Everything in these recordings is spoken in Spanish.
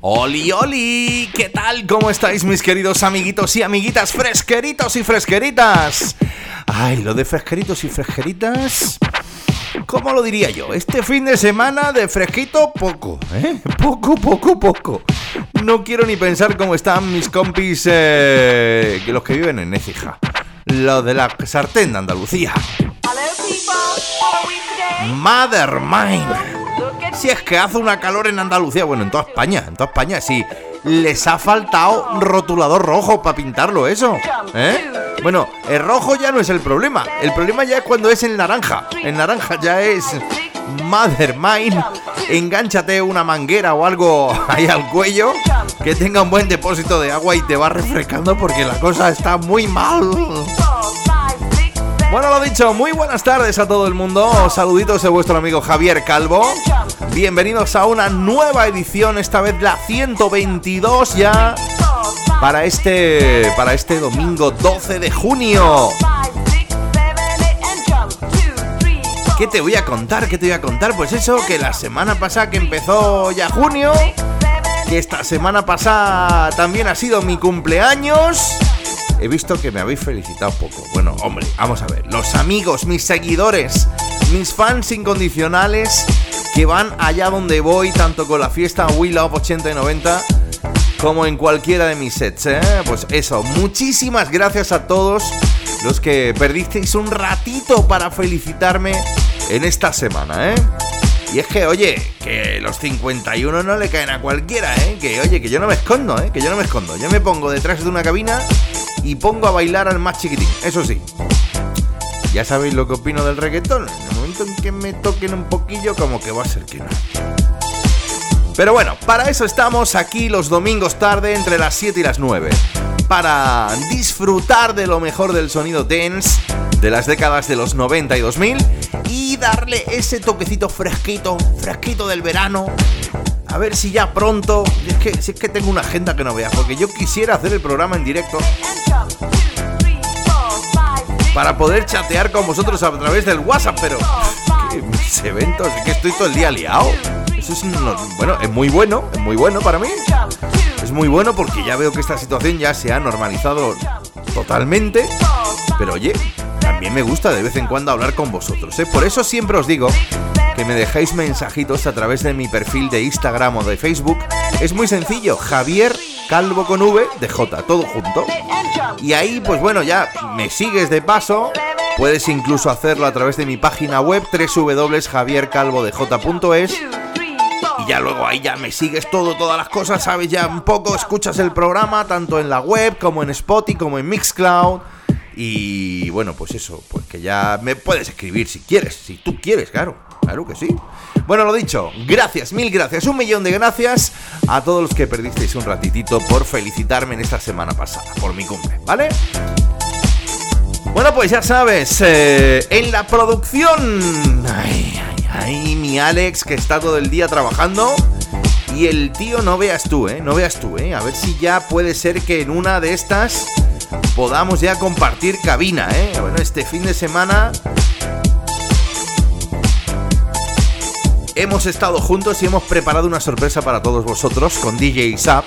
Oli, oli, ¿qué tal? ¿Cómo estáis mis queridos amiguitos y amiguitas fresqueritos y fresqueritas? Ay, lo de fresqueritos y fresqueritas... ¿Cómo lo diría yo? Este fin de semana de fresquito poco, ¿eh? Poco, poco, poco. No quiero ni pensar cómo están mis compis, eh, que los que viven en Écija. Los de la sartén de Andalucía. Mother mine. Si es que hace una calor en Andalucía, bueno, en toda España, en toda España, sí. Les ha faltado rotulador rojo para pintarlo eso, ¿eh? Bueno, el rojo ya no es el problema. El problema ya es cuando es el naranja. El naranja ya es Mother Mine. Engánchate una manguera o algo ahí al cuello que tenga un buen depósito de agua y te va refrescando porque la cosa está muy mal. Bueno, lo dicho, muy buenas tardes a todo el mundo. Saluditos de vuestro amigo Javier Calvo. Bienvenidos a una nueva edición, esta vez la 122 ya para este para este domingo 12 de junio. ¿Qué te voy a contar? ¿Qué te voy a contar? Pues eso, que la semana pasada que empezó ya junio, que esta semana pasada también ha sido mi cumpleaños. He visto que me habéis felicitado poco. Bueno, hombre, vamos a ver. Los amigos, mis seguidores, mis fans incondicionales que van allá donde voy, tanto con la fiesta We Love 80 y 90 como en cualquiera de mis sets, ¿eh? Pues eso, muchísimas gracias a todos los que perdisteis un ratito para felicitarme en esta semana, ¿eh? Y es que, oye, que los 51 no le caen a cualquiera, ¿eh? Que, oye, que yo no me escondo, ¿eh? Que yo no me escondo. Yo me pongo detrás de una cabina y pongo a bailar al más chiquitín, eso sí. Ya sabéis lo que opino del reggaetón. En el momento en que me toquen un poquillo, como que va a ser que no. Pero bueno, para eso estamos aquí los domingos tarde entre las 7 y las 9. Para disfrutar de lo mejor del sonido dance de las décadas de los 90 y 2000 y darle ese toquecito fresquito, fresquito del verano. A ver si ya pronto, es que, si es que tengo una agenda que no veas, porque yo quisiera hacer el programa en directo para poder chatear con vosotros a través del WhatsApp, pero que mis eventos, es que estoy todo el día liado. Eso es no- bueno, es muy bueno, es muy bueno para mí. Es muy bueno porque ya veo que esta situación ya se ha normalizado totalmente. Pero oye, también me gusta de vez en cuando hablar con vosotros. ¿eh? Por eso siempre os digo que me dejéis mensajitos a través de mi perfil de Instagram o de Facebook. Es muy sencillo, Javier Calvo con V de J, todo junto. Y ahí, pues bueno, ya me sigues de paso. Puedes incluso hacerlo a través de mi página web www.javiercalvodej.es y ya luego ahí ya me sigues todo, todas las cosas, sabes ya un poco, escuchas el programa tanto en la web como en Spotify como en Mixcloud. Y bueno, pues eso, pues que ya me puedes escribir si quieres, si tú quieres, claro, claro que sí. Bueno, lo dicho, gracias, mil gracias, un millón de gracias a todos los que perdisteis un ratitito por felicitarme en esta semana pasada, por mi cumple, ¿vale? Bueno, pues ya sabes, eh, en la producción. Ay, ay, ay, mi Alex que está todo el día trabajando. Y el tío, no veas tú, ¿eh? No veas tú, ¿eh? A ver si ya puede ser que en una de estas podamos ya compartir cabina, ¿eh? Bueno, este fin de semana hemos estado juntos y hemos preparado una sorpresa para todos vosotros con DJ Zap.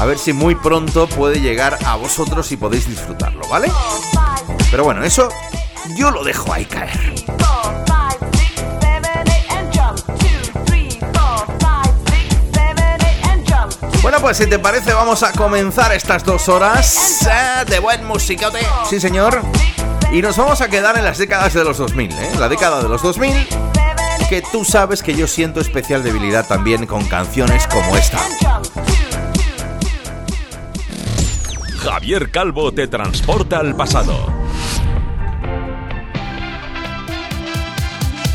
A ver si muy pronto puede llegar a vosotros y podéis disfrutarlo, ¿vale? Pero bueno, eso yo lo dejo ahí caer. Bueno, pues si te parece, vamos a comenzar estas dos horas eh, de buen musicote. Sí, señor. Y nos vamos a quedar en las décadas de los 2000, ¿eh? La década de los 2000 que tú sabes que yo siento especial debilidad también con canciones como esta. Javier Calvo te transporta al pasado.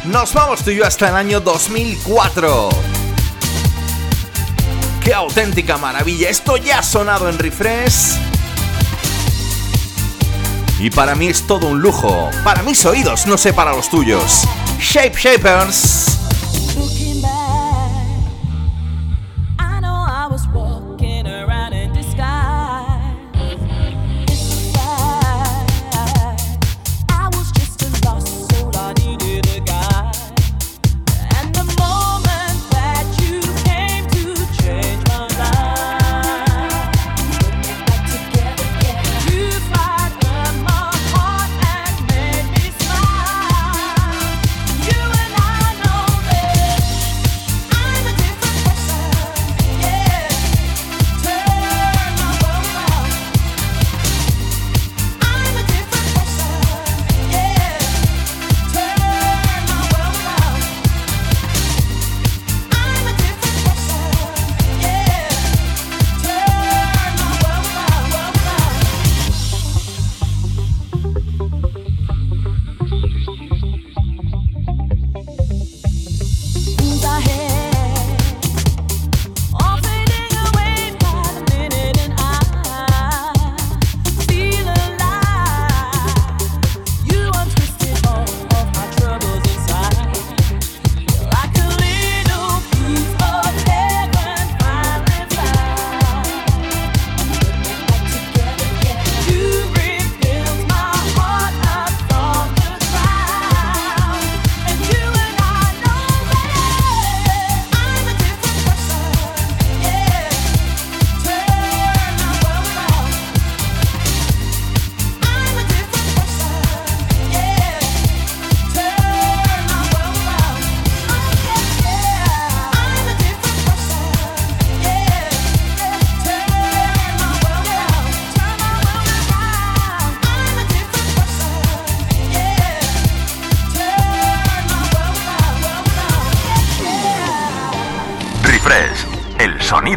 Nos vamos tú y yo hasta el año 2004. ¡Qué auténtica maravilla! Esto ya ha sonado en refresh. Y para mí es todo un lujo. Para mis oídos, no sé para los tuyos. Shape Shapers.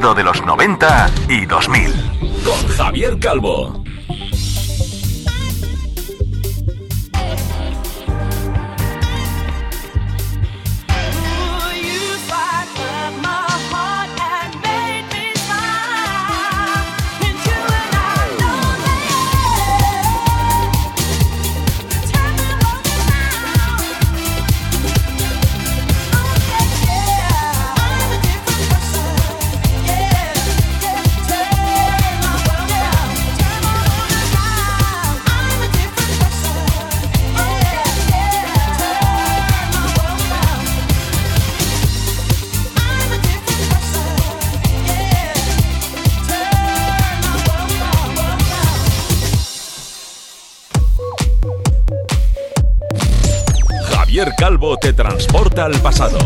De los 90 y 2000. Con Javier Calvo. Calvo te transporta al pasado.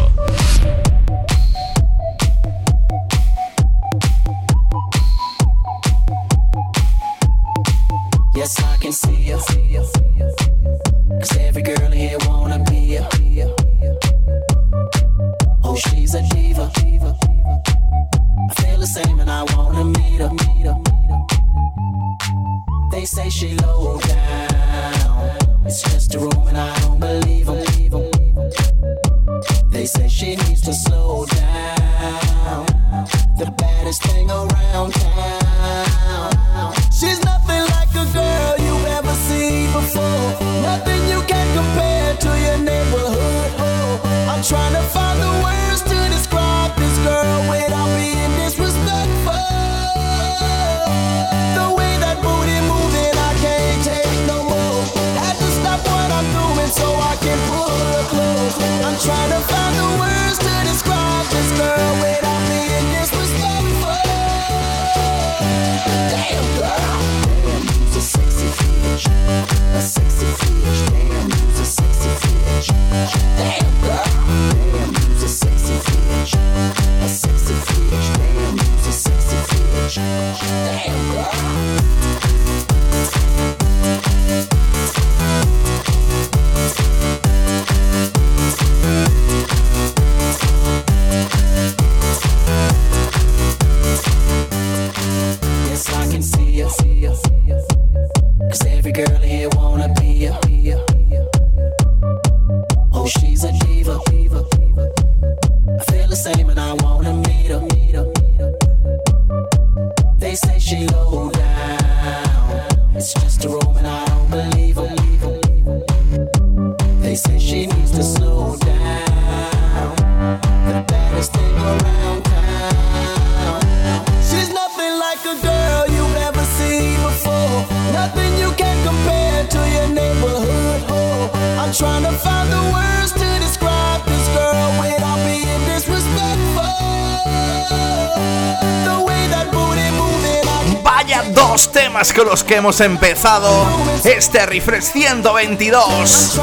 Los que hemos empezado este refresh 122.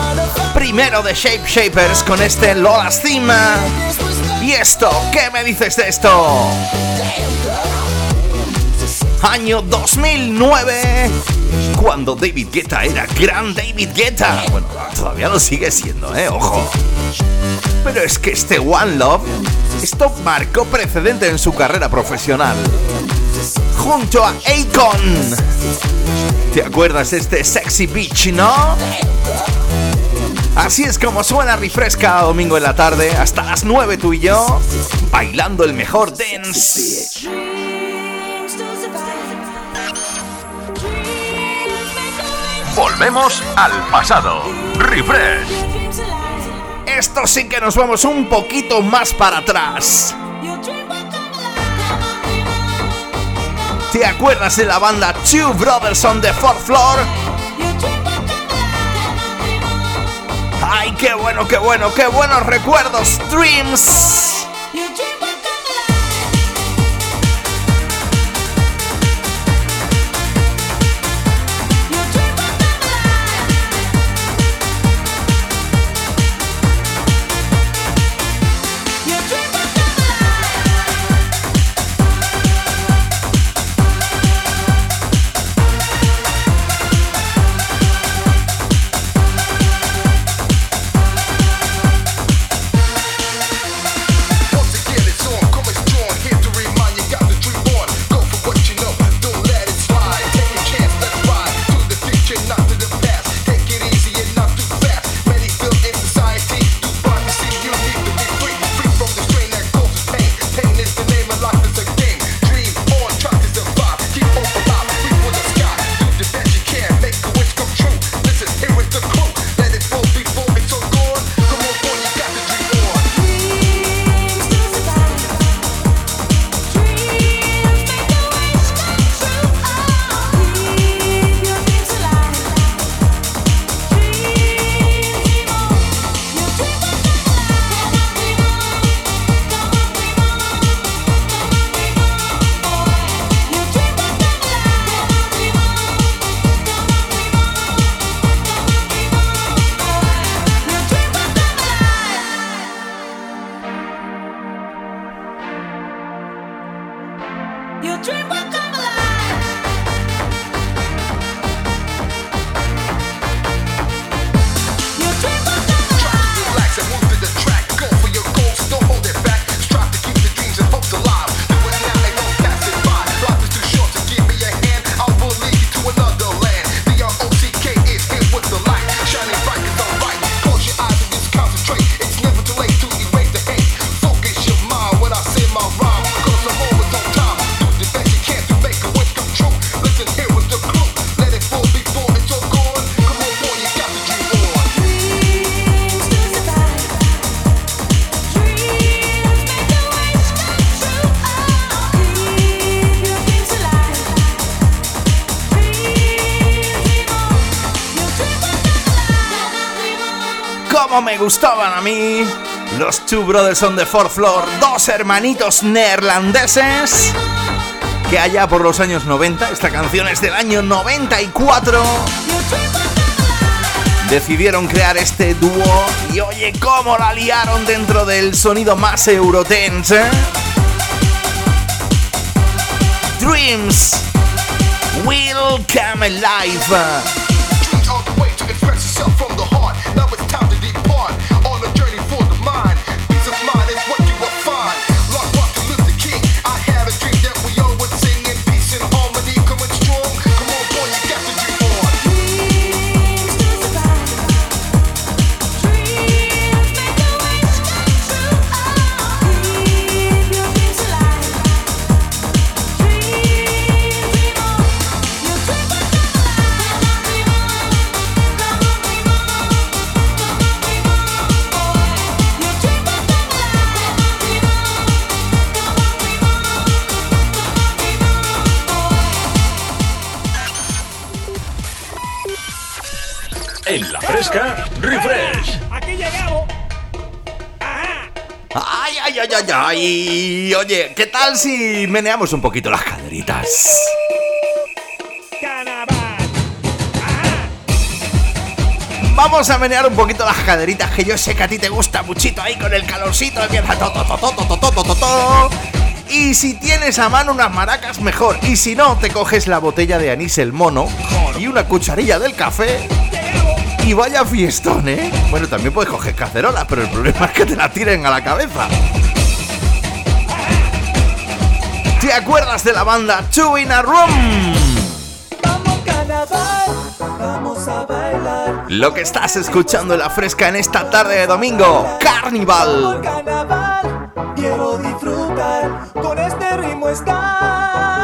Primero de Shape Shapers con este Lola's Cima. ¿Y esto? ¿Qué me dices de esto? Año 2009, cuando David Guetta era gran David Guetta. Bueno, todavía lo sigue siendo, ¿eh? Ojo. Pero es que este One Love, esto marcó precedente en su carrera profesional junto a Akon. ¿Te acuerdas de este sexy beach, no? Así es como suena refresca domingo en la tarde, hasta las 9 tú y yo, bailando el mejor dance. Volvemos al pasado. Refresh. Esto sí que nos vamos un poquito más para atrás. ¿Te acuerdas de la banda Two Brothers on the Fourth Floor? ¡Ay, qué bueno, qué bueno, qué buenos recuerdos! Dreams. Gustaban a mí. Los Two Brothers on the Fourth Floor, dos hermanitos neerlandeses. Que allá por los años 90, esta canción es del año 94. Decidieron crear este dúo y oye cómo la liaron dentro del sonido más eurotense. Dreams will come alive. Refresh. Aquí llegamos. Ay, ay, ay, ay, ay. Oye, ¿qué tal si meneamos un poquito las caderitas? Vamos a menear un poquito las caderitas que yo sé que a ti te gusta muchito ahí con el calorcito empieza y si tienes a mano unas maracas mejor y si no te coges la botella de anís el mono y una cucharilla del café y vaya fiestón, ¿eh? Bueno, también puedes coger cacerolas, pero el problema es que te la tiren a la cabeza. ¿Te acuerdas de la banda Two in a Room? Vamos carnaval, vamos a bailar. Lo que estás escuchando en la fresca en esta tarde de domingo, Carnival. carnaval, quiero disfrutar, con este ritmo está.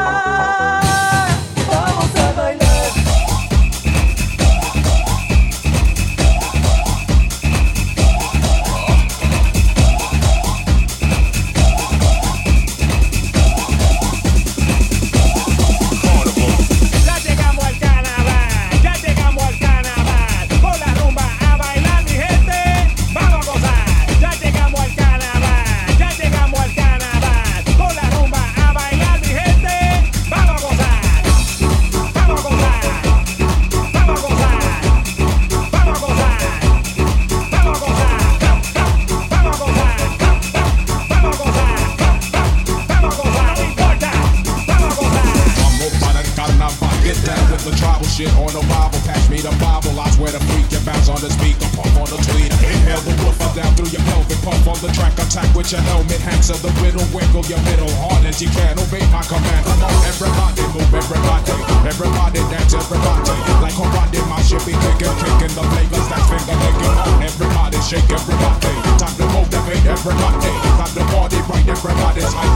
you can. Obey my command. Come on, everybody move, everybody. Everybody dance, everybody. Like a body, my shit be kicking, kicking the flavors that's finger licking. Everybody, shake everybody. Time to motivate everybody. Time to party right, everybody's high.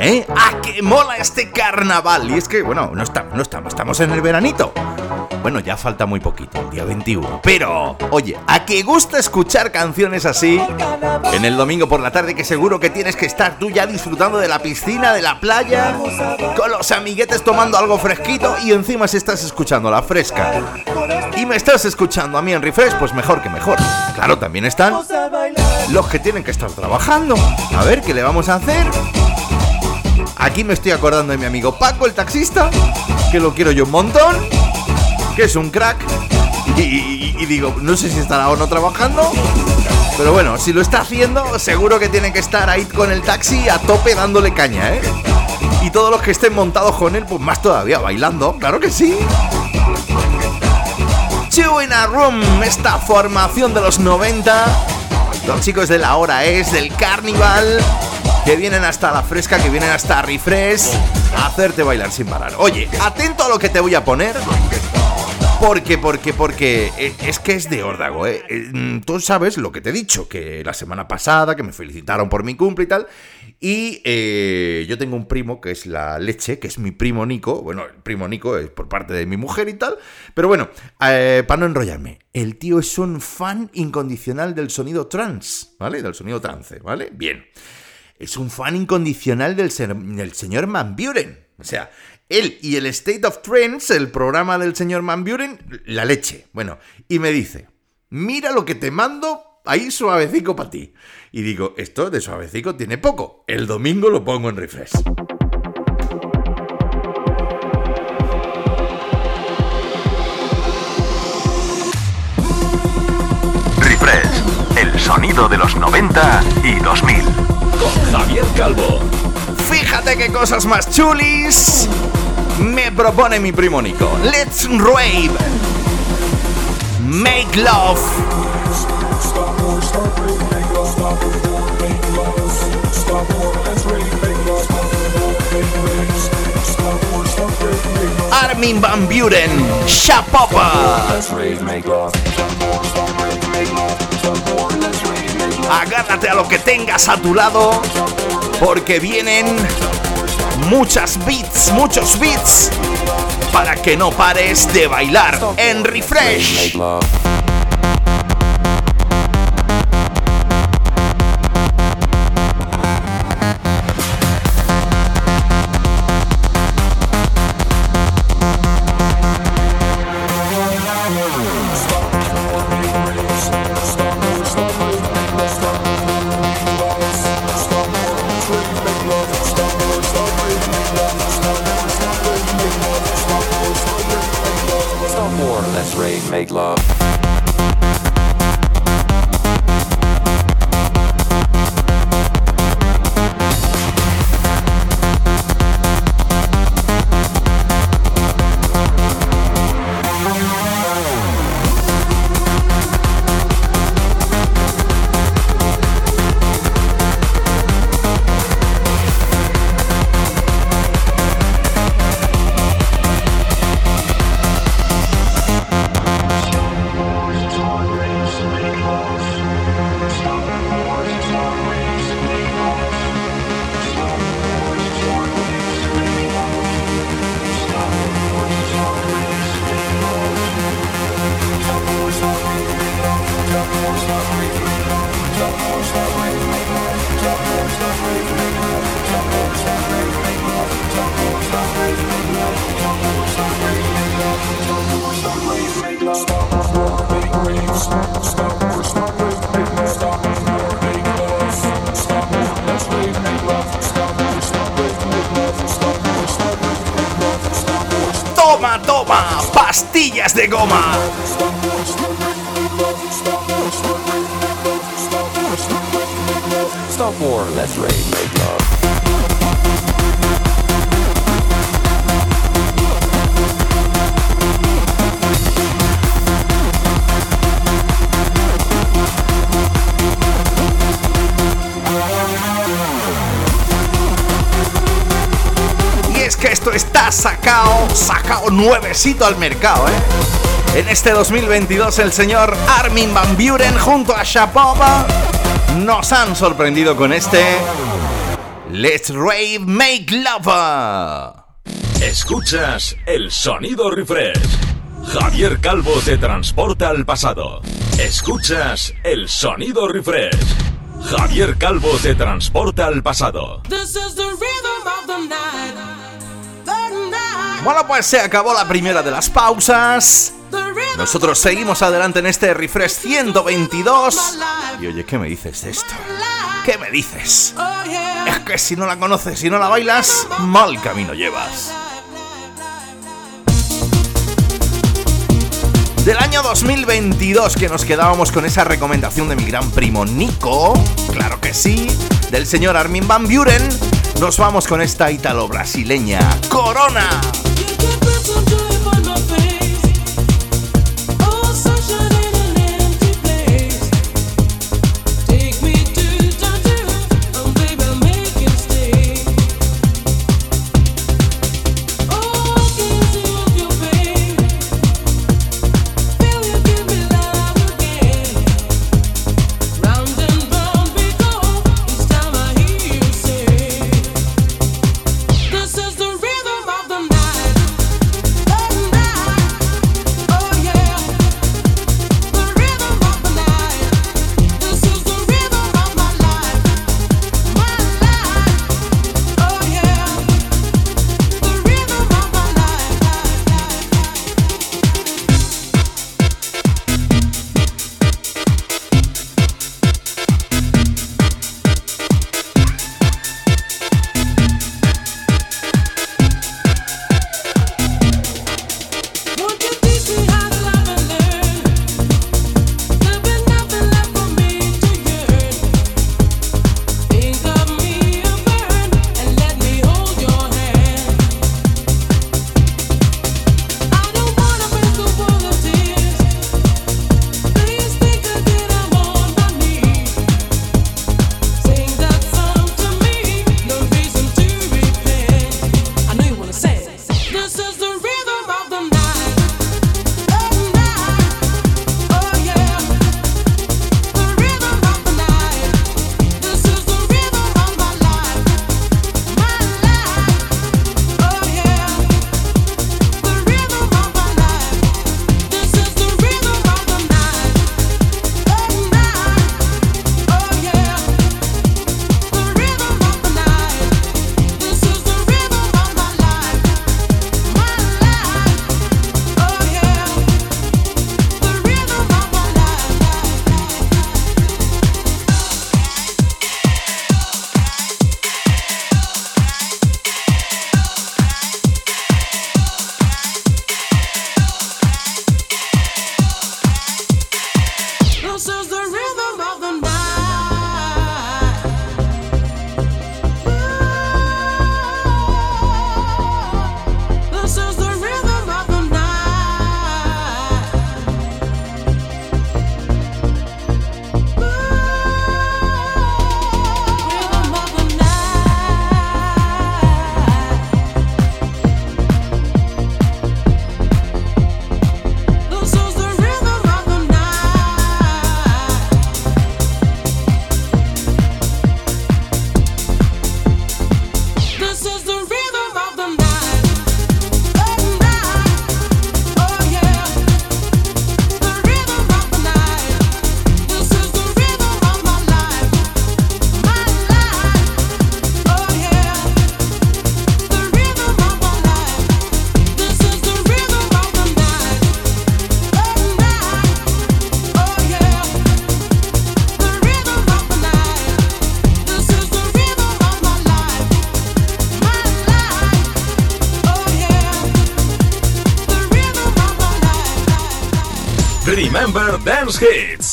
¿Eh? ¡Ah, que mola este carnaval! Y es que, bueno, no estamos, no estamos, estamos en el veranito. Bueno, ya falta muy poquito, el día 21. Pero, oye, ¿a qué gusta escuchar canciones así? En el domingo por la tarde que seguro que tienes que estar tú ya disfrutando de la piscina, de la playa, con los amiguetes tomando algo fresquito y encima si estás escuchando la fresca. Y me estás escuchando a mí en Refresh, pues mejor que mejor. Claro, también están los que tienen que estar trabajando. A ver, ¿qué le vamos a hacer? Aquí me estoy acordando de mi amigo Paco, el taxista, que lo quiero yo un montón que es un crack. Y, digo, no sé si estará o no trabajando. Pero bueno, si lo está haciendo, seguro que tiene que estar ahí con el taxi a tope dándole caña, ¿eh? Y todos los que estén montados con él, pues más todavía bailando, claro que sí. Two in a Room, esta formación de los 90. Los chicos de la hora es, del carnival, que vienen hasta la fresca, que vienen hasta Refresh, a hacerte bailar sin parar. Oye, atento a lo que te voy a poner, porque, porque, porque eh, es que es de órdago, ¿eh? ¿eh? Mm, tú sabes lo que te he dicho, que la semana pasada, que me felicitaron por mi cumple y tal. Y eh, yo tengo un primo que es la leche, que es mi primo Nico. Bueno, el primo Nico es por parte de mi mujer y tal. Pero bueno, para no enrollarme, el tío es un fan incondicional del sonido trans, ¿vale? Del sonido trance, ¿vale? Bien. Es un fan incondicional del, señor Van Buren. O sea, él y el State of Trends, el programa del señor Van Buren, la leche. Bueno, y me dice, mira lo que te mando ahí suavecico para ti. Y digo, esto de suavecico tiene poco. El domingo lo pongo en. Refresh, sonido de los 90 y 2000. Con Javier Calvo. Fíjate qué cosas más chulis me propone mi primo Nico. Let's rave. Make love. Armin Van Buren, Shapopa. Agárrate a lo que tengas a tu lado, porque vienen muchas beats, muchos beats, para que no pares de bailar en Refresh. Al mercado, ¿eh? En este 2022 el señor Armin Van Buren junto a Shapova nos han sorprendido con este Let's Rave Make Love. Escuchas el sonido refresh. Javier Calvo te transporta al pasado. Escuchas el sonido refresh. Javier Calvo te transporta al pasado. Bueno, pues se acabó la primera de las pausas. Nosotros seguimos adelante en este refresh 122. Y oye, ¿qué me dices de esto? ¿Qué me dices? Es que si no la conoces, si no la bailas, mal camino llevas. Del año 2022 que nos quedábamos con esa recomendación de mi gran primo Nico, claro que sí, del señor Armin Van Buren, nos vamos con esta italo-brasileña, Corona. do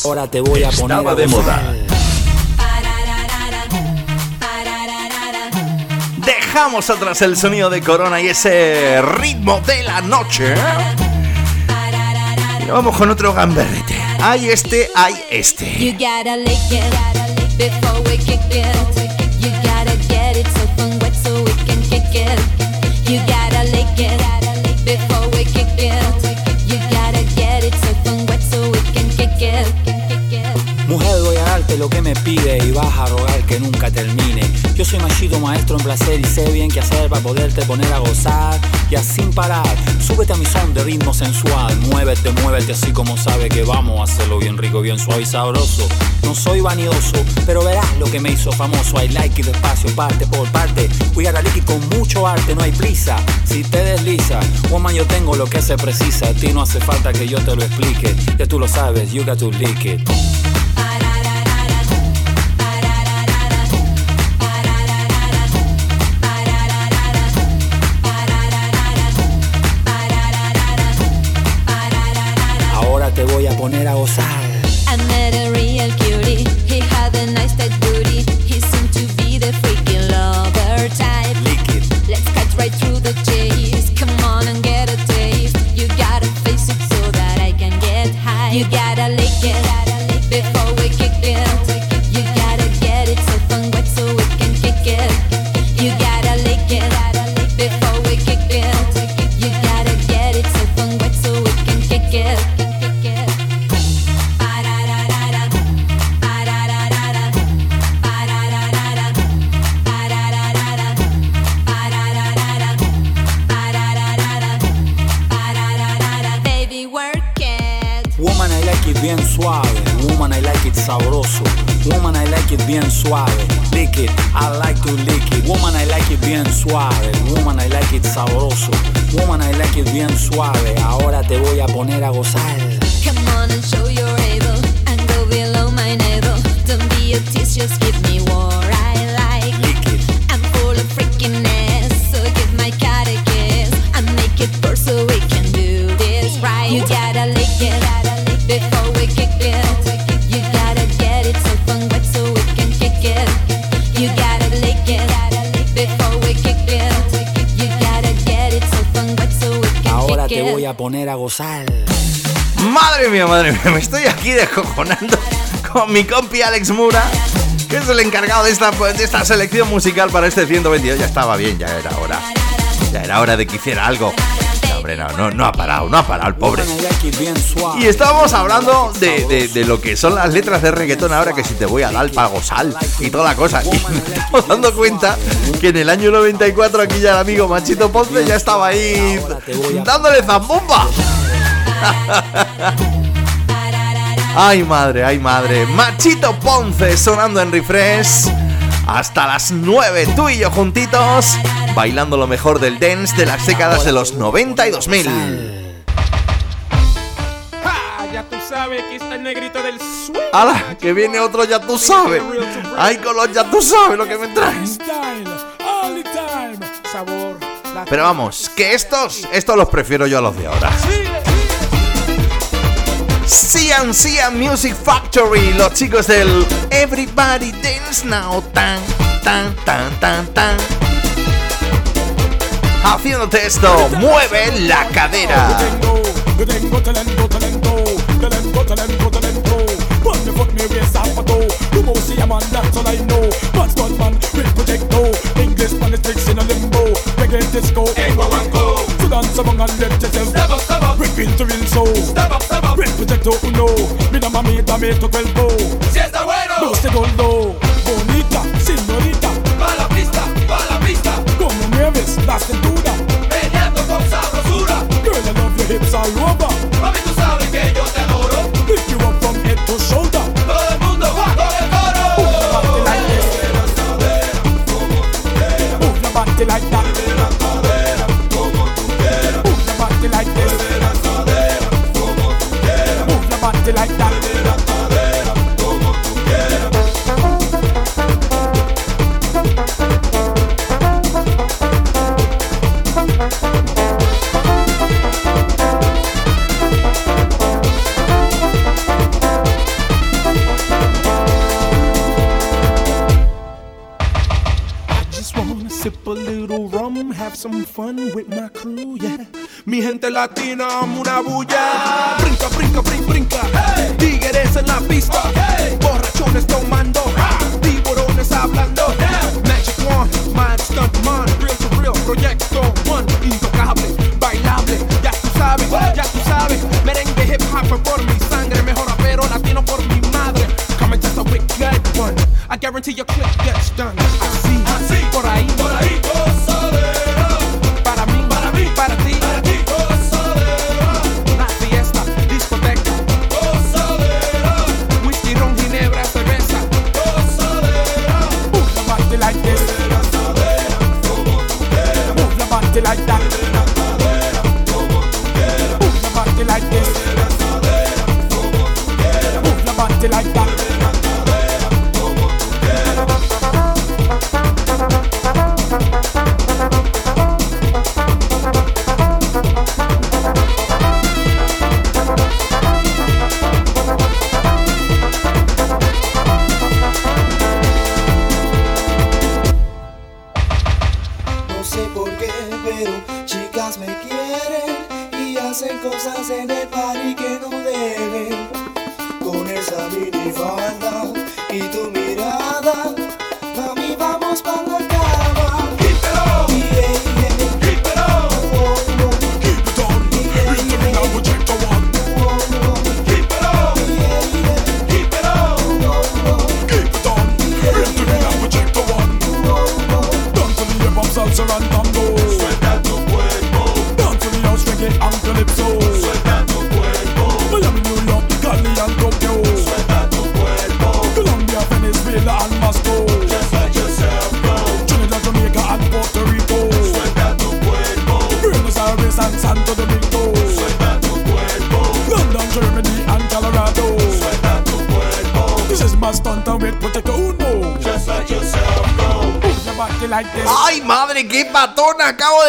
Ahora te voy a poner. Estaba de moda. Dejamos atrás el sonido de Corona y ese ritmo de la noche. Y vamos con otro gamberrete. Hay este, hay este. Lo que me pide y vas a rogar que nunca termine. Yo soy machido maestro en placer y sé bien qué hacer para poderte poner a gozar. Y así sin parar, súbete a mi son de ritmo sensual. Muévete, muévete así como sabe que vamos a hacerlo bien rico, bien suave y sabroso. No soy vanidoso, pero verás lo que me hizo famoso. I like it despacio, parte por parte. Voy a con mucho arte, no hay prisa. Si te desliza, woman, yo tengo lo que se precisa. A ti no hace falta que yo te lo explique. Ya tú lo sabes, you got to lick it. Poner a gozar. Mi compi Alex Mura, que es el encargado de esta, de esta selección musical para este 122. Ya estaba bien, ya era hora. Ya era hora de que hiciera algo. Hombre, no, no, no ha parado, no ha parado el pobre. Y estábamos hablando de, de- lo que son las letras de reggaetón ahora, que si te voy a dar para gozar y toda la cosa. Y estamos dando cuenta que en el año 94 aquí ya el amigo Machito Ponce ya estaba ahí dándole zambomba. Ay madre, ay madre. Machito Ponce sonando en refresh. Hasta las 9, tú y yo juntitos, bailando lo mejor del dance de las décadas de los 90 y 2000. ¡Ja! Ya tú sabes, aquí está el negrito del swing. ¡Hala! Que viene otro ya tú sabes. Ay, con los ya tú sabes lo que me traes. Pero vamos, que estos, estos los prefiero yo a los de ahora. Cian Music Factory, los chicos del Everybody Dance Now, tan, tan, tan, tan, tan. Haciéndote esto, mueve la cadera. English. Dance among and let yourself. Step up, step up. Rip into real soul. Step up, step up. With projecto uno. Mira mamita, me toca el bo. Si está bueno. Luce gordo. Oh. Bonita, señorita. Pa' la pista, pa' la pista. Como mueves la cintura. Meneando con sabrosura. Girl, I love your hips all over. Mami, have some fun with my crew, yeah. Mi gente latina, una bulla. Brinca, brinca, brinca, brinca. Tigres en la pista. Borrachones tomando. Tiburones hablando. Magic one, mind stunt man. Real to real, proyecto one. Intocable, bailable. Ya tú sabes, ya tú sabes. Merengue hip hop por mi sangre. Mejor rapero latino por mi madre. Come and a wicked one. I guarantee your click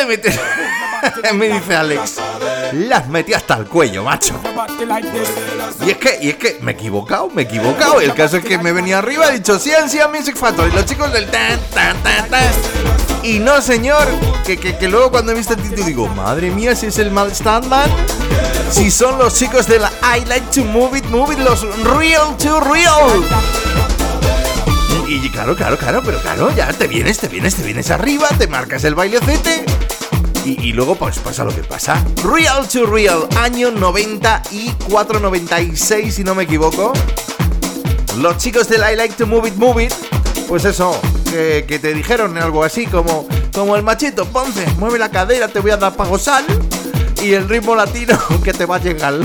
Me dice Alex. Las metí hasta el cuello, macho. Y es que, y es que me he equivocado, me he equivocado. El caso es que me venía arriba, he dicho Ciencia Music Factory, los chicos del tan, tan, tan, tan. Y no, señor, que, que, que luego cuando he visto el título digo, madre mía, si es el Mal Standman. Si son los chicos de la I Like to Move It, Move It, los Real to Real. Y claro, claro, claro, pero claro, ya te vienes, te vienes, te vienes arriba, te marcas el bailecete. Y, luego pues pasa lo que pasa. Real to Real, año 94-96, si no me equivoco. Los chicos del I Like to Move It, Move It, pues eso, que, te dijeron algo así como, como el machito, Ponce, mueve la cadera, te voy a dar para gozar. Y el ritmo latino que te va a llegar.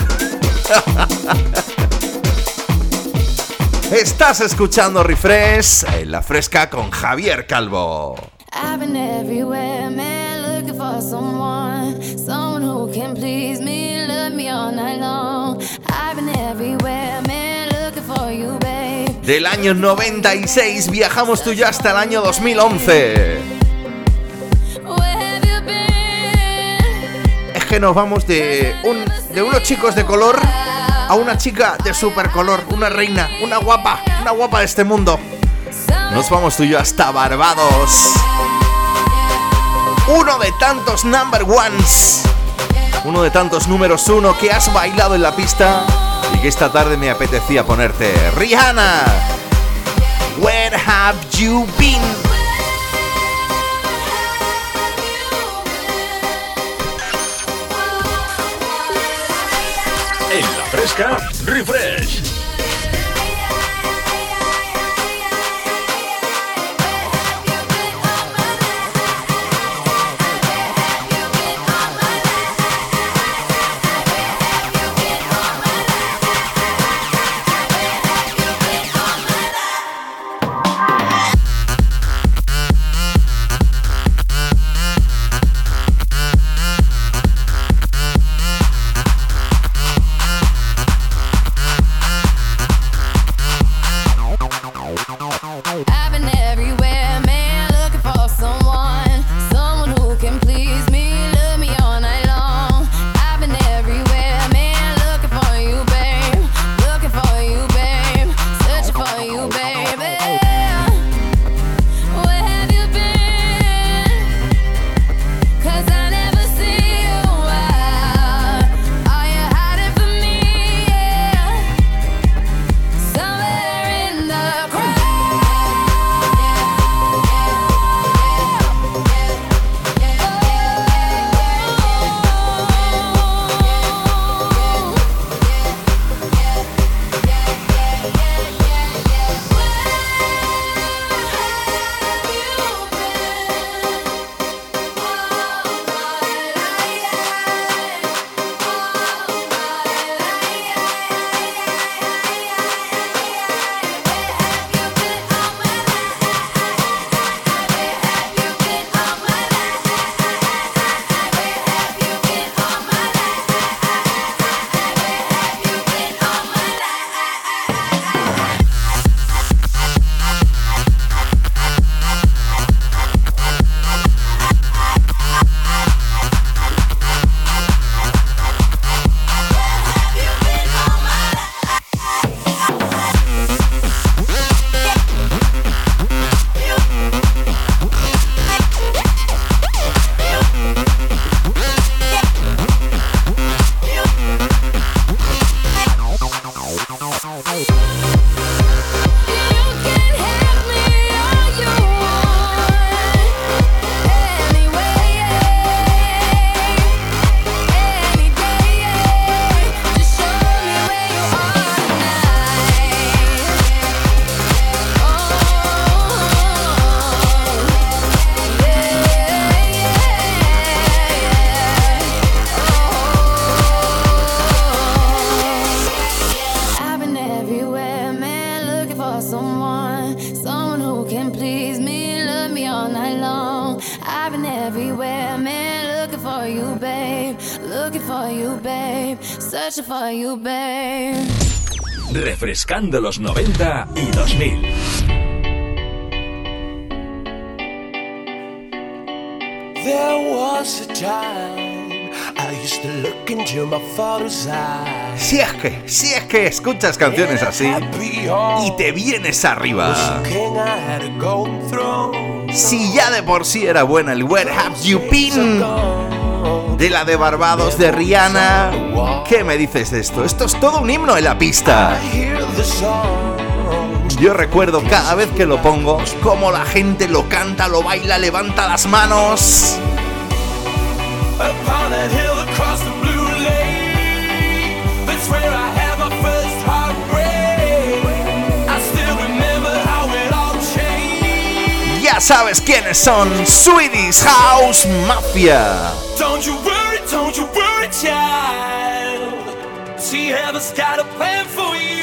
Estás escuchando Refresh en la fresca con Javier Calvo. Someone, someone who can please me, love me all night long. I've been everywhere, man, looking for you, babe. Del año 96 viajamos tú ya hasta el año 2011. Where have you been? Es que nos vamos de, un, de unos chicos de color a una chica de super color, una reina, una guapa, una guapa de este mundo. Nos vamos tú y yo hasta Barbados. Uno de tantos number ones. Uno de tantos números uno que has bailado en la pista y que esta tarde me apetecía ponerte. Rihanna, where have you been? En la fresca, refresh. Refrescando los 90 y 2000. There was a time I used to look into my father's eyes. Si es que, si es que escuchas canciones así y te vienes arriba. Si ya de por sí era buena el Where Have You Been de la de Barbados de Rihanna. ¿Qué me dices de esto? Esto es todo un himno en la pista. Yo recuerdo cada vez que lo pongo cómo la gente lo canta, lo baila, levanta las manos. Ya sabes quiénes son Swedish House Mafia. Don't you worry, don't you worry, child. See, heaven's got a plan for you.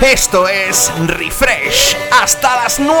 Esto es Refresh hasta las 9.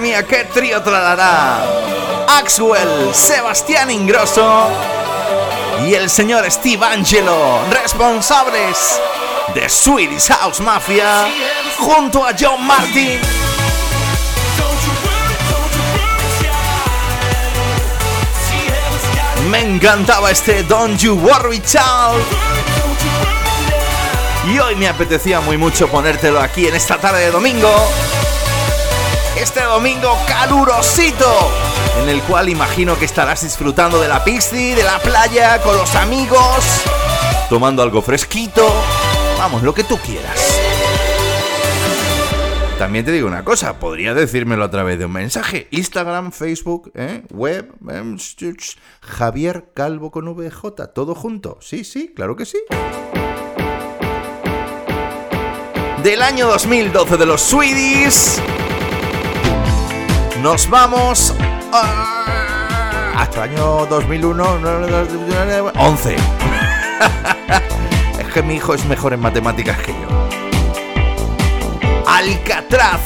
mía, qué trío tralará. Axwell, Sebastián Ingrosso y el señor Steve Angelo, responsables de Swedish House Mafia, junto a John Martin. Me encantaba este Don't You Worry Child. Y hoy me apetecía muy mucho ponértelo aquí en esta tarde de domingo. Domingo calurosito, en el cual imagino que estarás disfrutando de la piscina, de la playa, con los amigos, tomando algo fresquito, vamos, lo que tú quieras. También te digo una cosa, podría decírmelo a través de un mensaje. Instagram, Facebook, ¿eh? web, ch- Javier Calvo con VJ, todo junto. Sí, sí, claro que sí. Del año 2012 de los Swedish. Nos vamos a- hasta el año 2001, 11. es que mi hijo es mejor en matemáticas que yo. Alcatraz.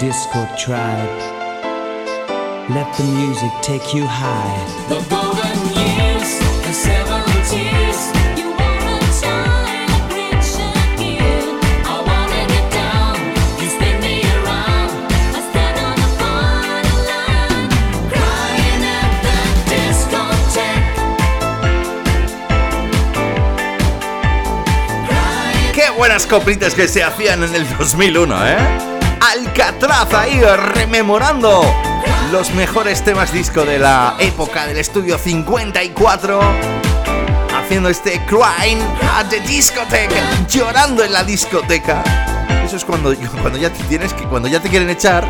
Disco tribe. Let the music take you high. The golden years, the several tears. You wanna shine like Richard Gere. I wanna get down. You spin me around. I stand on the borderline, crying at the discotheque. Qué buenas coplitas que se hacían en el 2001, ¿eh? Alcatraz ahí rememorando los mejores temas disco de la época del estudio 54 haciendo este crying at the discoteca, llorando en la discoteca. Eso es cuando, cuando ya te tienes que cuando ya te quieren echar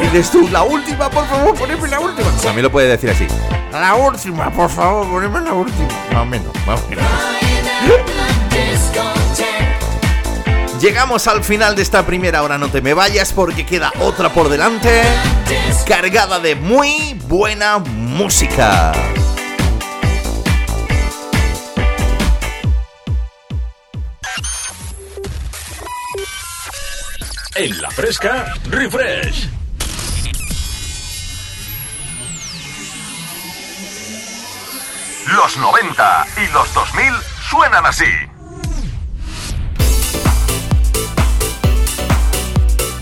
y dices tú, la última, por favor, poneme la última. También lo puede decir así. La última, por favor, poneme la última. Más o menos, más o menos. Llegamos al final de esta primera hora, no te me vayas porque queda otra por delante, cargada de muy buena música. En la fresca, refresh. Los 90 y los 2000 suenan así.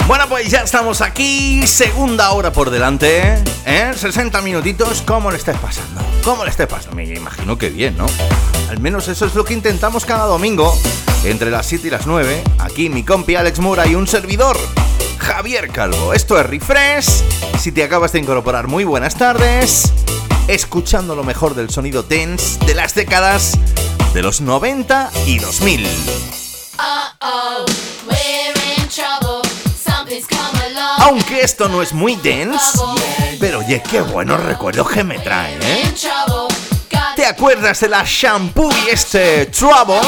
Bueno, pues ya estamos aquí, segunda hora por delante, ¿eh? 60 minutitos, ¿cómo le estáis pasando? ¿Cómo le estáis pasando? Me imagino que bien, ¿no? Al menos eso es lo que intentamos cada domingo, entre las 7 y las 9, aquí mi compi Alex Mura y un servidor, Javier Calvo. Esto es Refresh, si te acabas de incorporar, muy buenas tardes, escuchando lo mejor del sonido tense de las décadas de los 90 y 2000. Aunque esto no es muy dense, pero oye, qué buenos recuerdos que me trae, ¿eh? ¿Te acuerdas de la shampoo y este Trouble?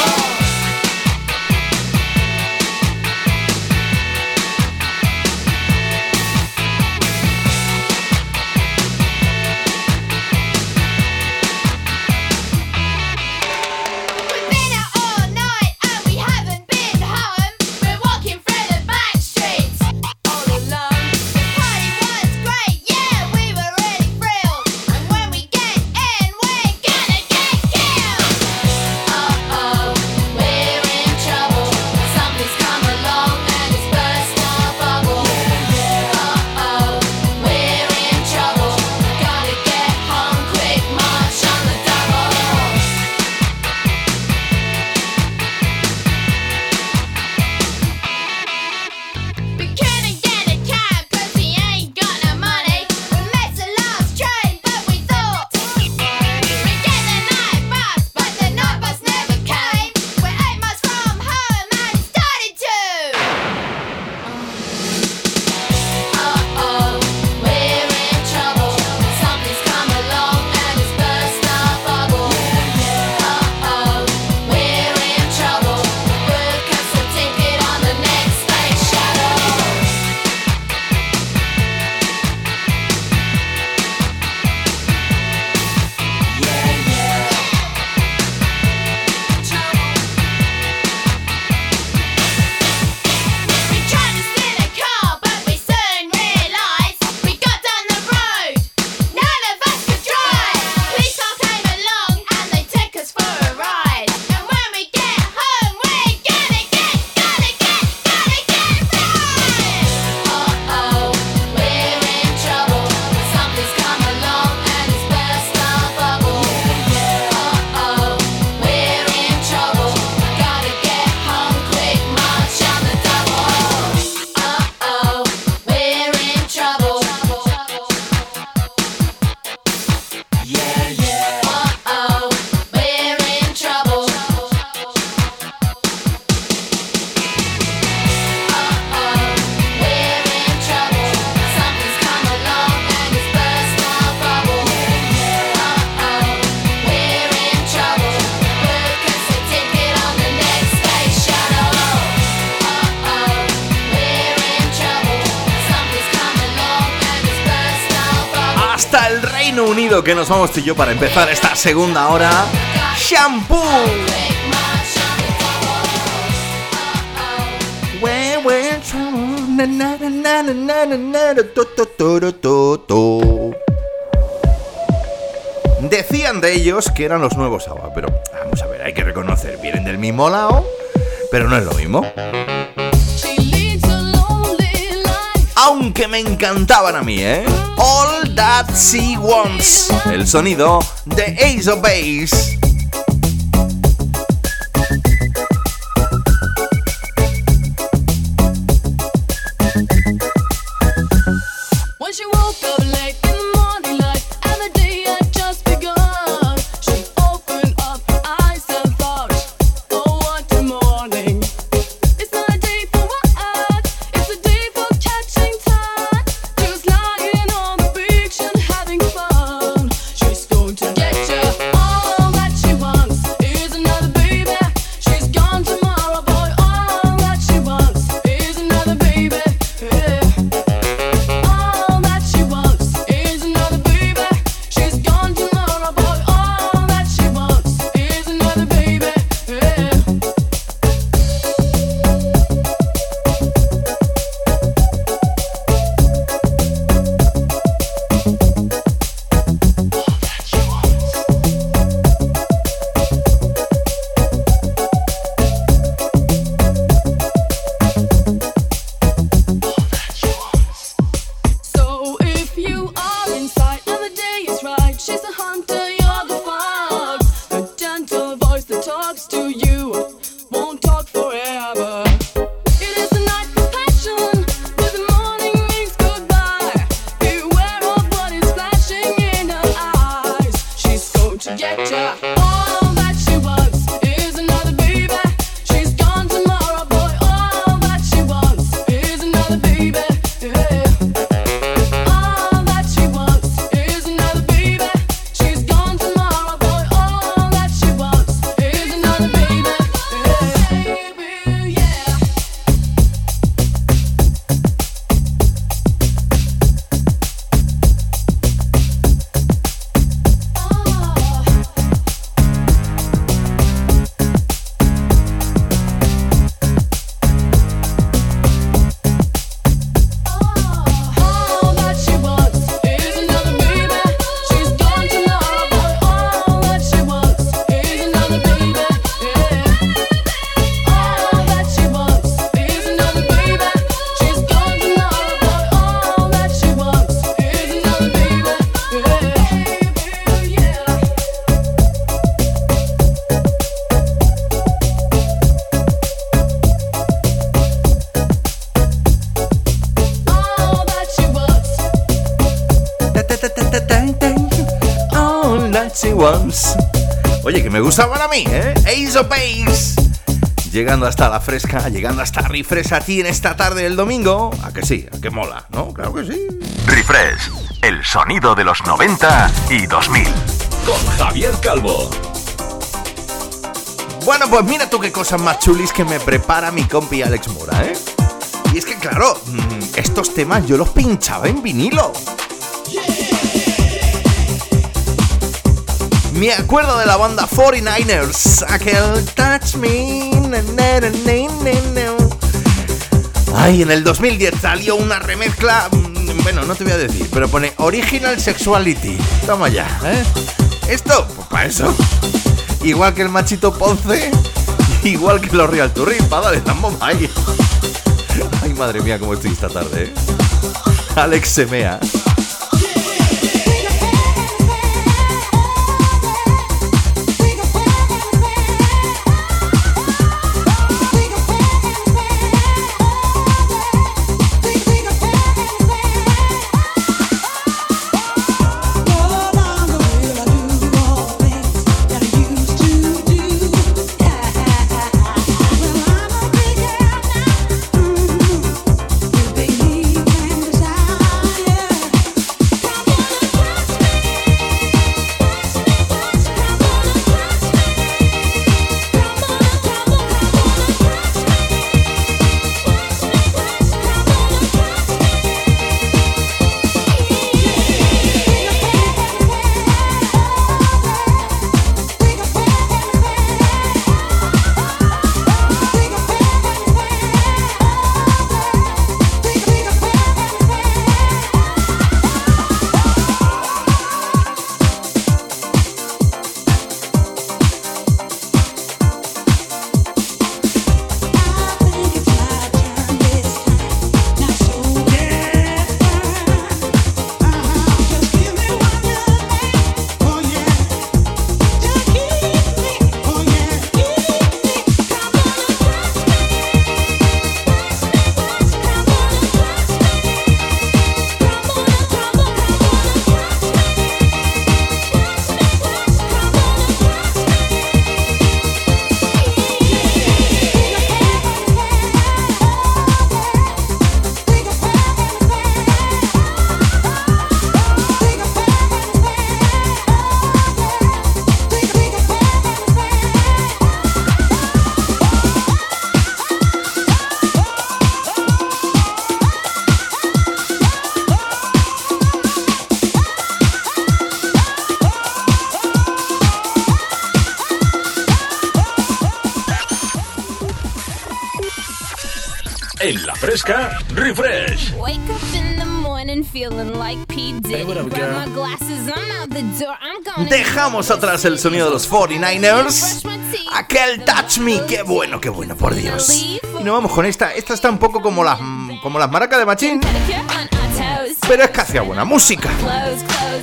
Vamos tú y yo para empezar esta segunda hora. Shampoo. Decían de ellos que eran los nuevos agua, pero vamos a ver, hay que reconocer, vienen del mismo lado, pero no es lo mismo. Aunque me encantaban a mí, ¿eh? All That She Wants. El sonido de Ace of Base. Me gustaban a mí, ¿eh? Ace of Base. Llegando hasta la fresca, llegando hasta Refresh a ti en esta tarde del domingo. A que sí, a que mola, ¿no? Claro que sí. Refresh, el sonido de los 90 y 2000. Con Javier Calvo. Bueno, pues mira tú qué cosas más chulis que me prepara mi compi Alex Mora, ¿eh? Y es que claro, mm, estos temas yo los pinchaba en vinilo. Me acuerdo de la banda 49ers, aquel Touch Me. Ay, en el 2010 salió una remezcla. Mm, bueno, no te voy a decir, pero pone Original Sexuality. Toma ya, ¿eh? Esto, pues para eso. Igual que el Machito Ponce, igual que los Real Turris, para darle bomba ahí. Ay, madre mía, cómo estoy esta tarde, ¿eh? Alex Semea. Dejamos atrás el sonido de los 49ers. Aquel Touch Me, qué bueno, qué bueno, por Dios. Y nos vamos con esta. Esta está un poco como las, como las maracas de Machín, pero es que hacía buena música.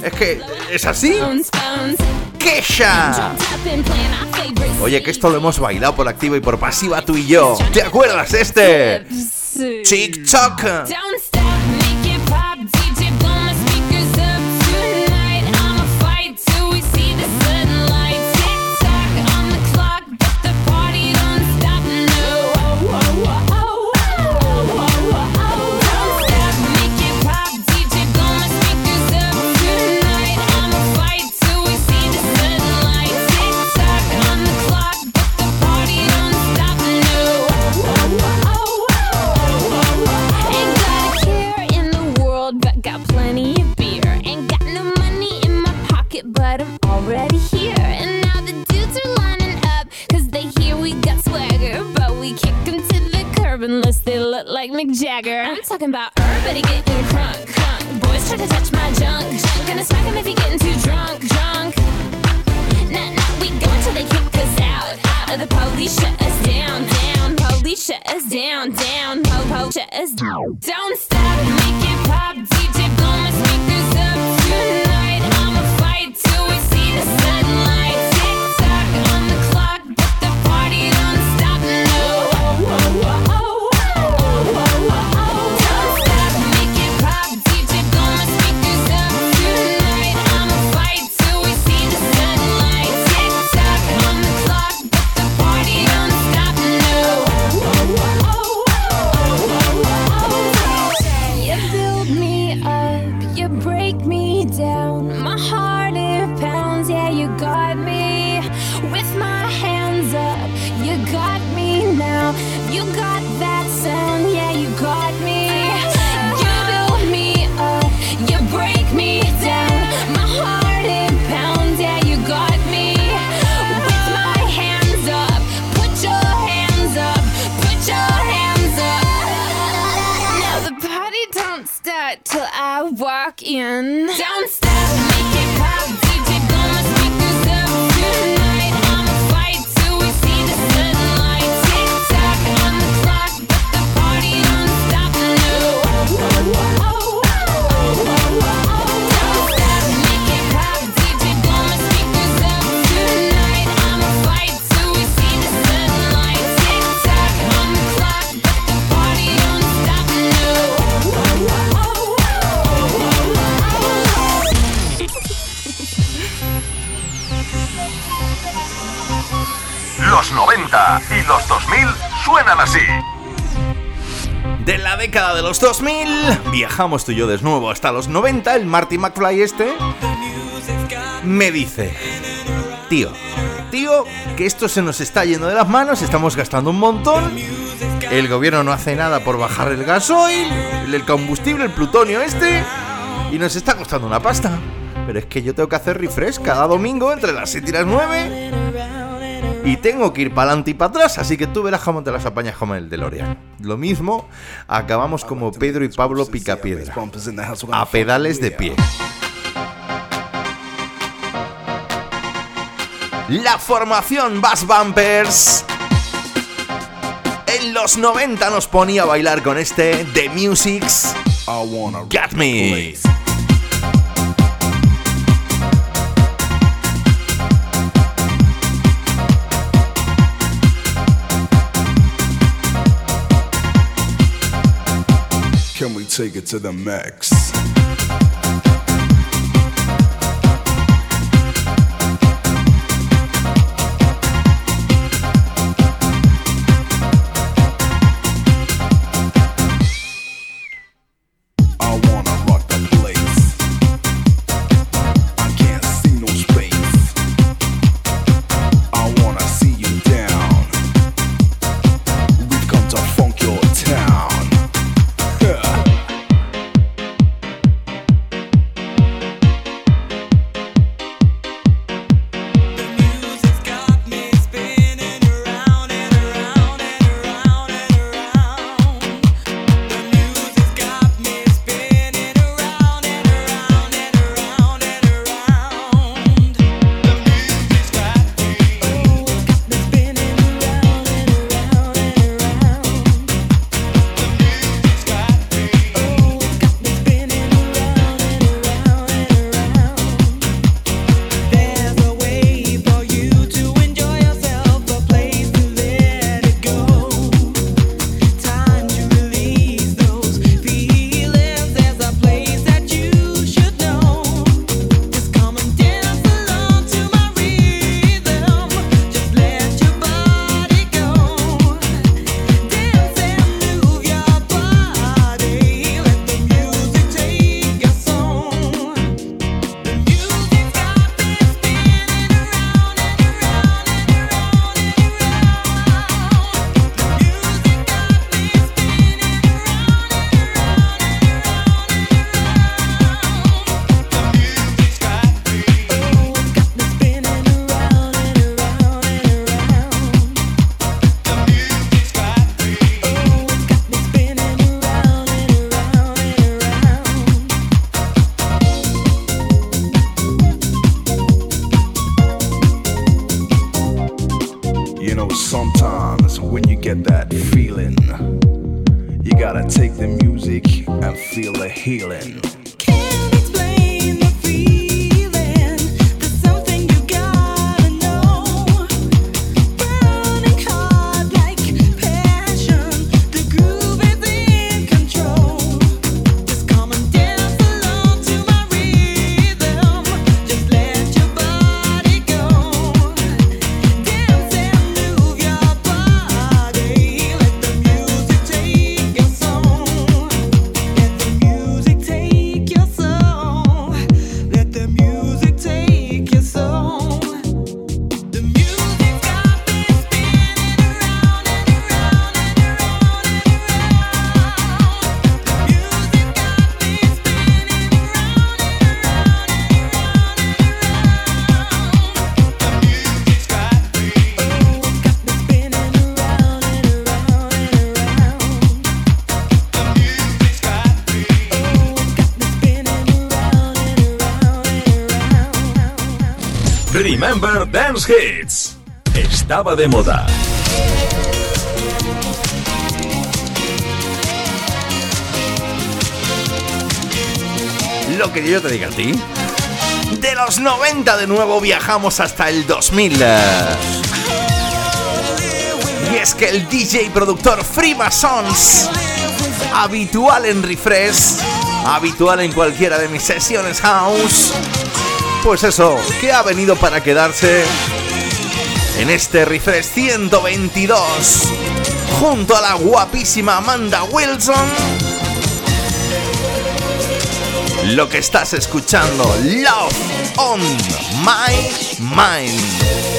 Es que es así. ¡Kesha! Oye, que esto lo hemos bailado por activa y por pasiva tú y yo. ¿Te acuerdas este? TikTok. Talking about everybody getting crunk, crunk. Boys try to touch my junk, junk. Gonna smack him if los 2000, viajamos tú y yo de nuevo hasta los 90. El Marty McFly este me dice: Tío, tío, que esto se nos está yendo de las manos, estamos gastando un montón. El gobierno no hace nada por bajar el gasoil, el combustible, el plutonio este, y nos está costando una pasta. Pero es que yo tengo que hacer refresh cada domingo entre las 7 y las 9. Y tengo que ir para adelante y para atrás, así que tú verás cómo te las apañas como el DeLorean. Lo mismo, acabamos como Pedro y Pablo Picapiedra, a pedales de pie. La formación Bass Bumpers en los 90 nos ponía a bailar con este The Music's Got Me. Take it to the max? Dance Hits. Estaba de moda. Lo que yo te diga a ti. De los 90 de nuevo viajamos hasta el 2000. Y es que el DJ y productor Freemasons, habitual en Refresh, habitual en cualquiera de mis sesiones house, pues eso, que ha venido para quedarse en este refresh 122 junto a la guapísima Amanda Wilson. Lo que estás escuchando, Love on My Mind.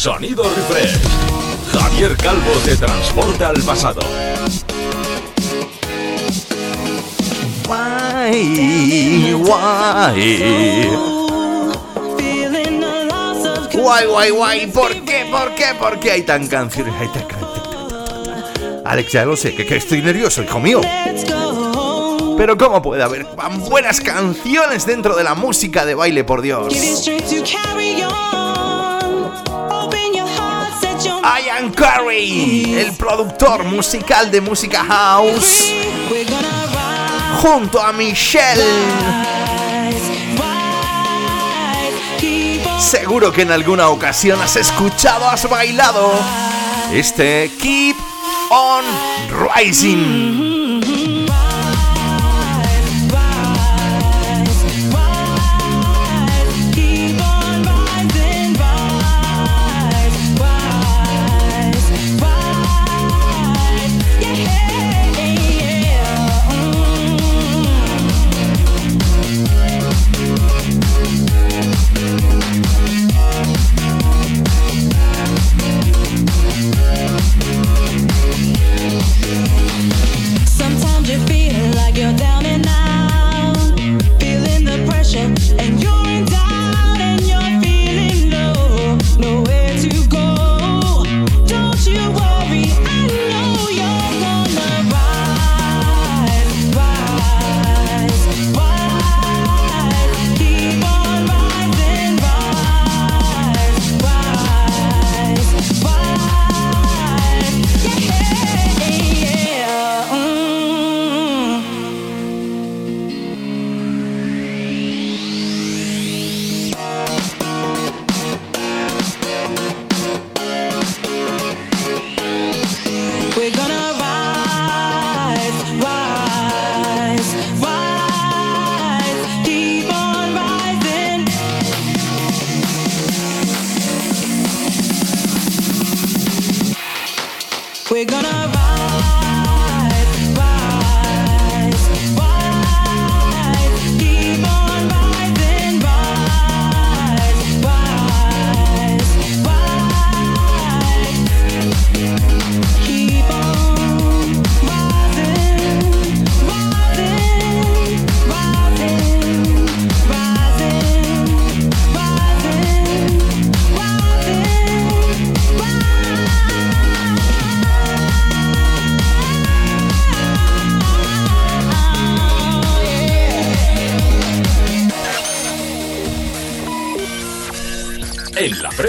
Sonido refresh. Javier Calvo te transporta al pasado. Guay, guay. Guay, guay, guay. ¿Por qué? ¿Por qué? ¿Por qué hay tan canciones? Hay tan Alex, ya lo sé, que, que estoy nervioso, hijo mío. Pero ¿cómo puede haber tan buenas canciones dentro de la música de baile, por Dios? Ian Curry, el productor musical de música house, junto a Michelle. Seguro que en alguna ocasión has escuchado, has bailado este Keep on Rising.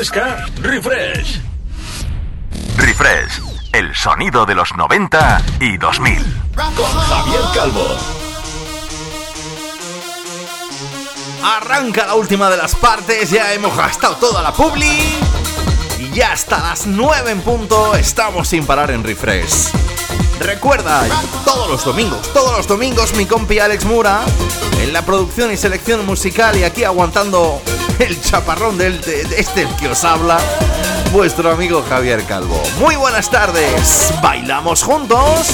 Fresca, refresh. Refresh, el sonido de los 90 y 2000. Con Javier Calvo. Arranca la última de las partes, ya hemos gastado toda la publi. Y ya hasta las 9 en punto estamos sin parar en refresh. Recuerda, todos los domingos, todos los domingos mi compi Alex Mura en la producción y selección musical y aquí aguantando el chaparrón del, de, este que os habla, vuestro amigo Javier Calvo. Muy buenas tardes, bailamos juntos.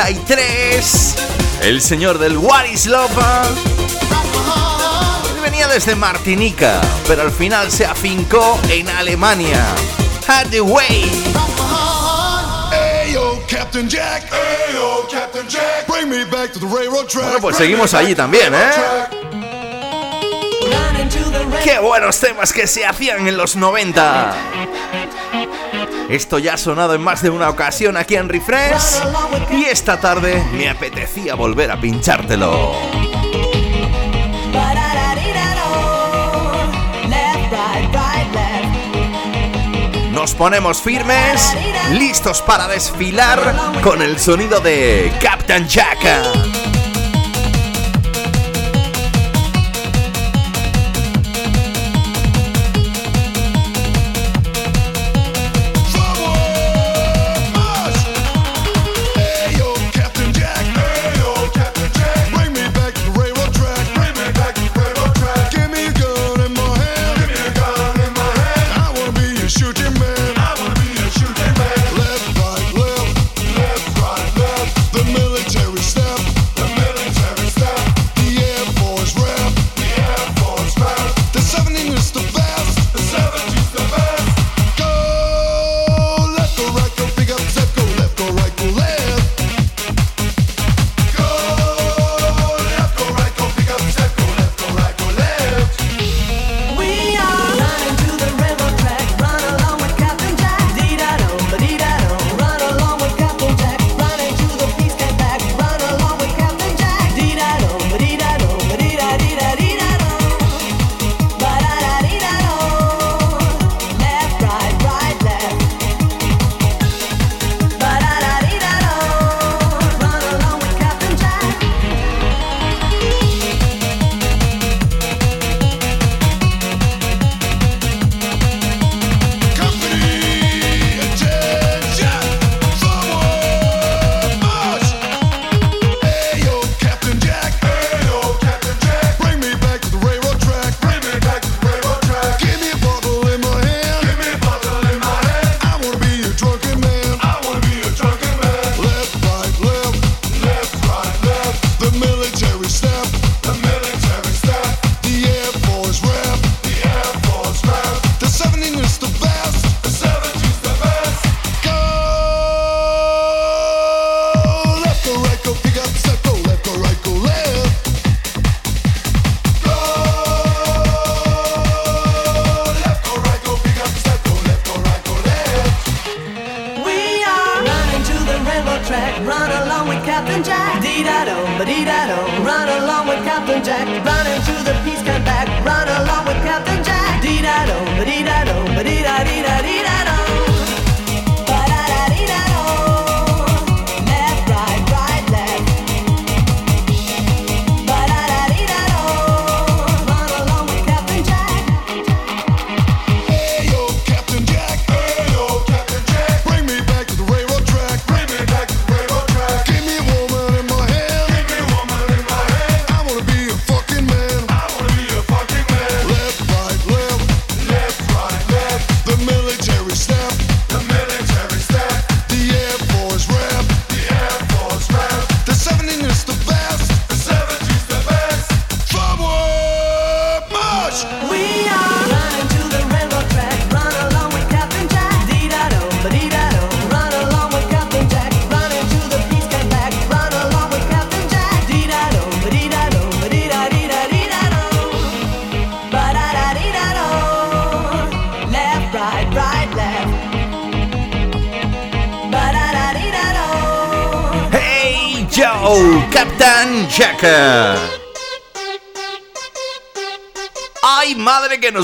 93. El señor del What is Love. Él venía desde Martinica, pero al final se afincó en Alemania. Had the way. Bueno, pues seguimos allí también, ¿eh? Qué buenos temas que se hacían en los 90. Esto ya ha sonado en más de una ocasión aquí en Refresh y esta tarde me apetecía volver a pinchártelo. Nos ponemos firmes, listos para desfilar con el sonido de Captain Jack.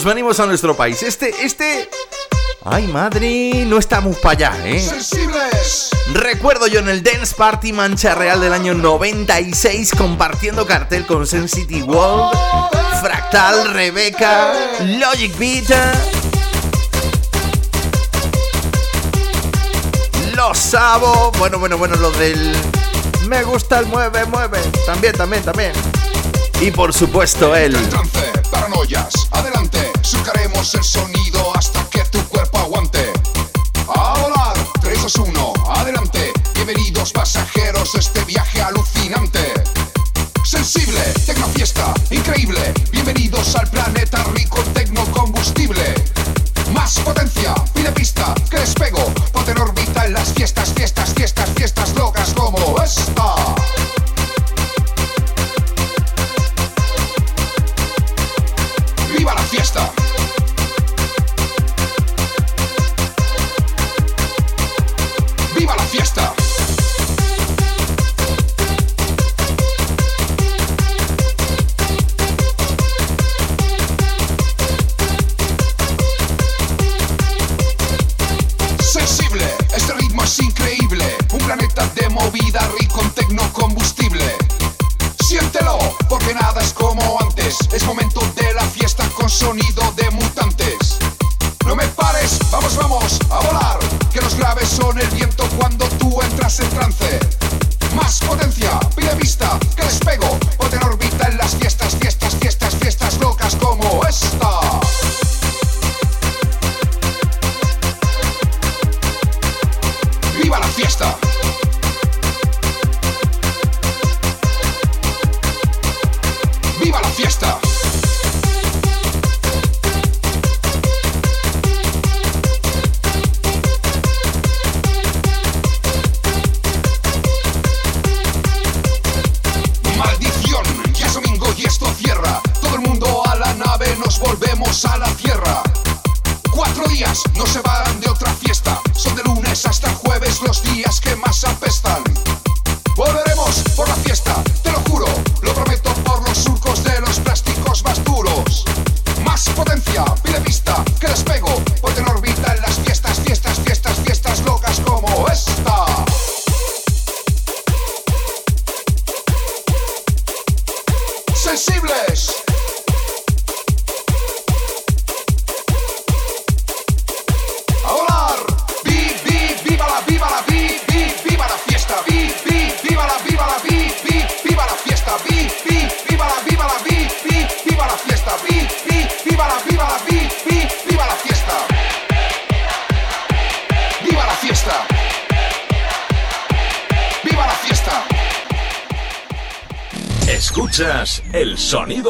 venimos a nuestro país. Este, este. Ay, madre, no estamos para allá, ¿eh? Sensibles. Recuerdo yo en el Dance Party Mancha Real del año 96 compartiendo cartel con Sensity World, Fractal, Rebeca, Logic Vita, Los Sabo, bueno, bueno, bueno, los del Me gusta el mueve, mueve, también, también, también. Y por supuesto él. Trance, paranoias, hacemos eso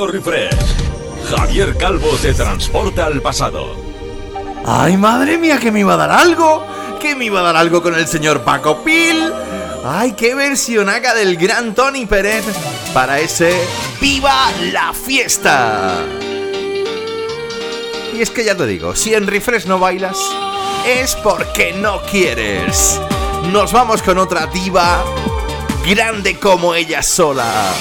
refresh. Javier Calvo se transporta al pasado. ¡Ay, madre mía, que me iba a dar algo! ¡Que me iba a dar algo con el señor Paco Pil! ¡Ay, qué versionaca del gran Tony Pérez para ese ¡Viva la fiesta! Y es que ya te digo, si en refresh no bailas, es porque no quieres. Nos vamos con otra diva grande como ella sola.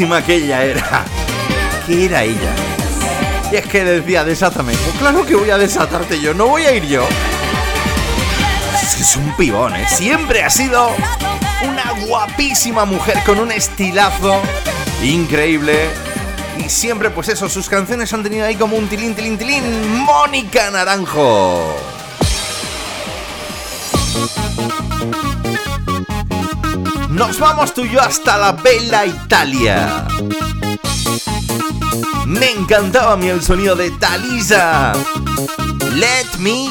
Grandísima que ella era. ¿Qué era ella? Y es que decía, desátame. Pues claro que voy a desatarte yo, no voy a ir yo. Es un pibón, ¿eh? Siempre ha sido una guapísima mujer con un estilazo increíble. Y siempre, pues eso, sus canciones han tenido ahí como un tilín, tilín, tilín. Mónica Naranjo. Nos vamos tú y yo hasta la bella Italia. Me encantaba a el sonido de Talisa. Let me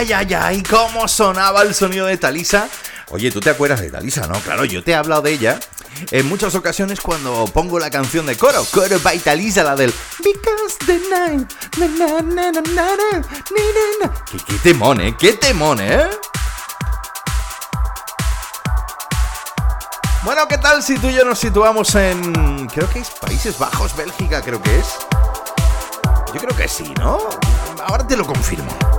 Ay, ay, ay, cómo sonaba el sonido de Talisa. Oye, ¿tú te acuerdas de Talisa, no? Claro, yo te he hablado de ella en muchas ocasiones cuando pongo la canción de coro. Coro by Talisa, la del Because the night. na. ¿Qué, qué temón, ¿eh? ¿Qué temón, eh? Bueno, ¿qué tal si tú y yo nos situamos en... Creo que es Países Bajos, Bélgica, creo que es. Yo creo que sí, ¿no? Ahora te lo confirmo.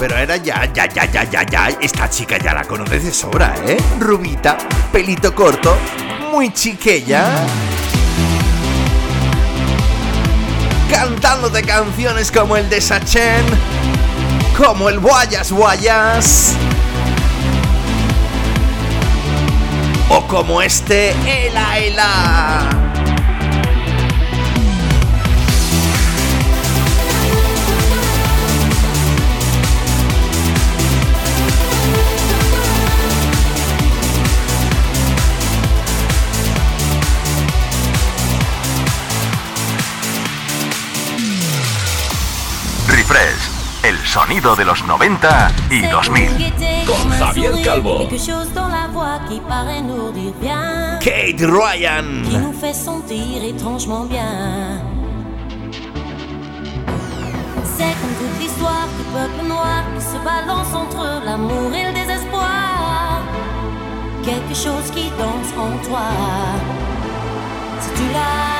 Pero era ya, ya, ya, ya, ya, ya. Esta chica ya la conoces de sobra, ¿eh? Rubita, pelito corto, muy chiquella. Cantándote canciones como el de Sachen como el Guayas Guayas. O como este Ela Ela. Sonido de los 90 y 2000. Con Javier Calvo. Quelque chose dans la voix qui paraît nous dire bien. Kate Qui Ryan. nous fait sentir étrangement bien. C'est comme toute l'histoire du peuple noir qui se balance entre l'amour et le désespoir. Quelque chose qui danse en toi. Si tu l'as,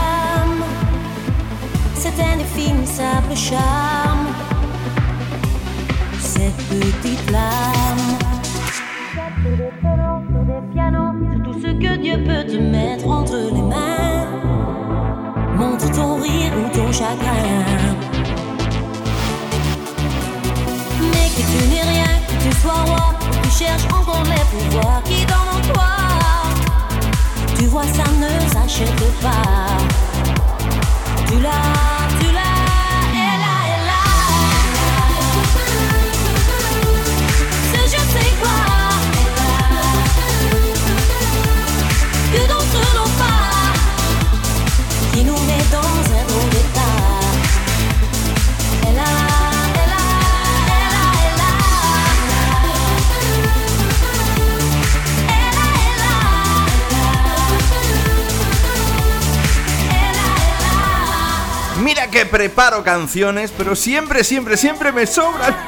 Cet indéfinissable charme. Cette petite des pianos, tout ce que Dieu peut te mettre entre les mains. Montre ton rire ou ton chagrin. Mais que tu n'es rien, que tu sois roi, que tu cherches encore les pouvoirs qui en toi. Tu vois, ça ne s'achète pas. Tu l'as, que preparo canciones, pero siempre, siempre, siempre me sobran.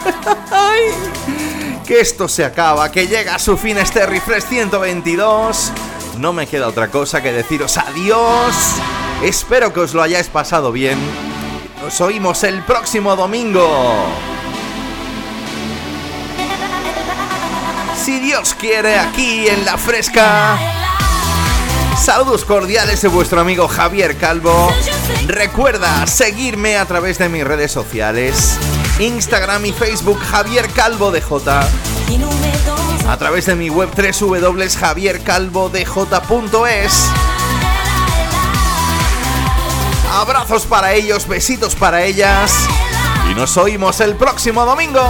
Que esto se acaba, que llega a su fin este Refresh 122. No me queda otra cosa que deciros adiós. Espero que os lo hayáis pasado bien. Nos oímos el próximo domingo. Si Dios quiere, aquí en La Fresca. Saludos cordiales de vuestro amigo Javier Calvo. Recuerda seguirme a través de mis redes sociales. Instagram y Facebook Javier Calvo DJ. A través de mi web www.javiercalvodj.es. Abrazos para ellos, besitos para ellas. Y nos oímos el próximo domingo.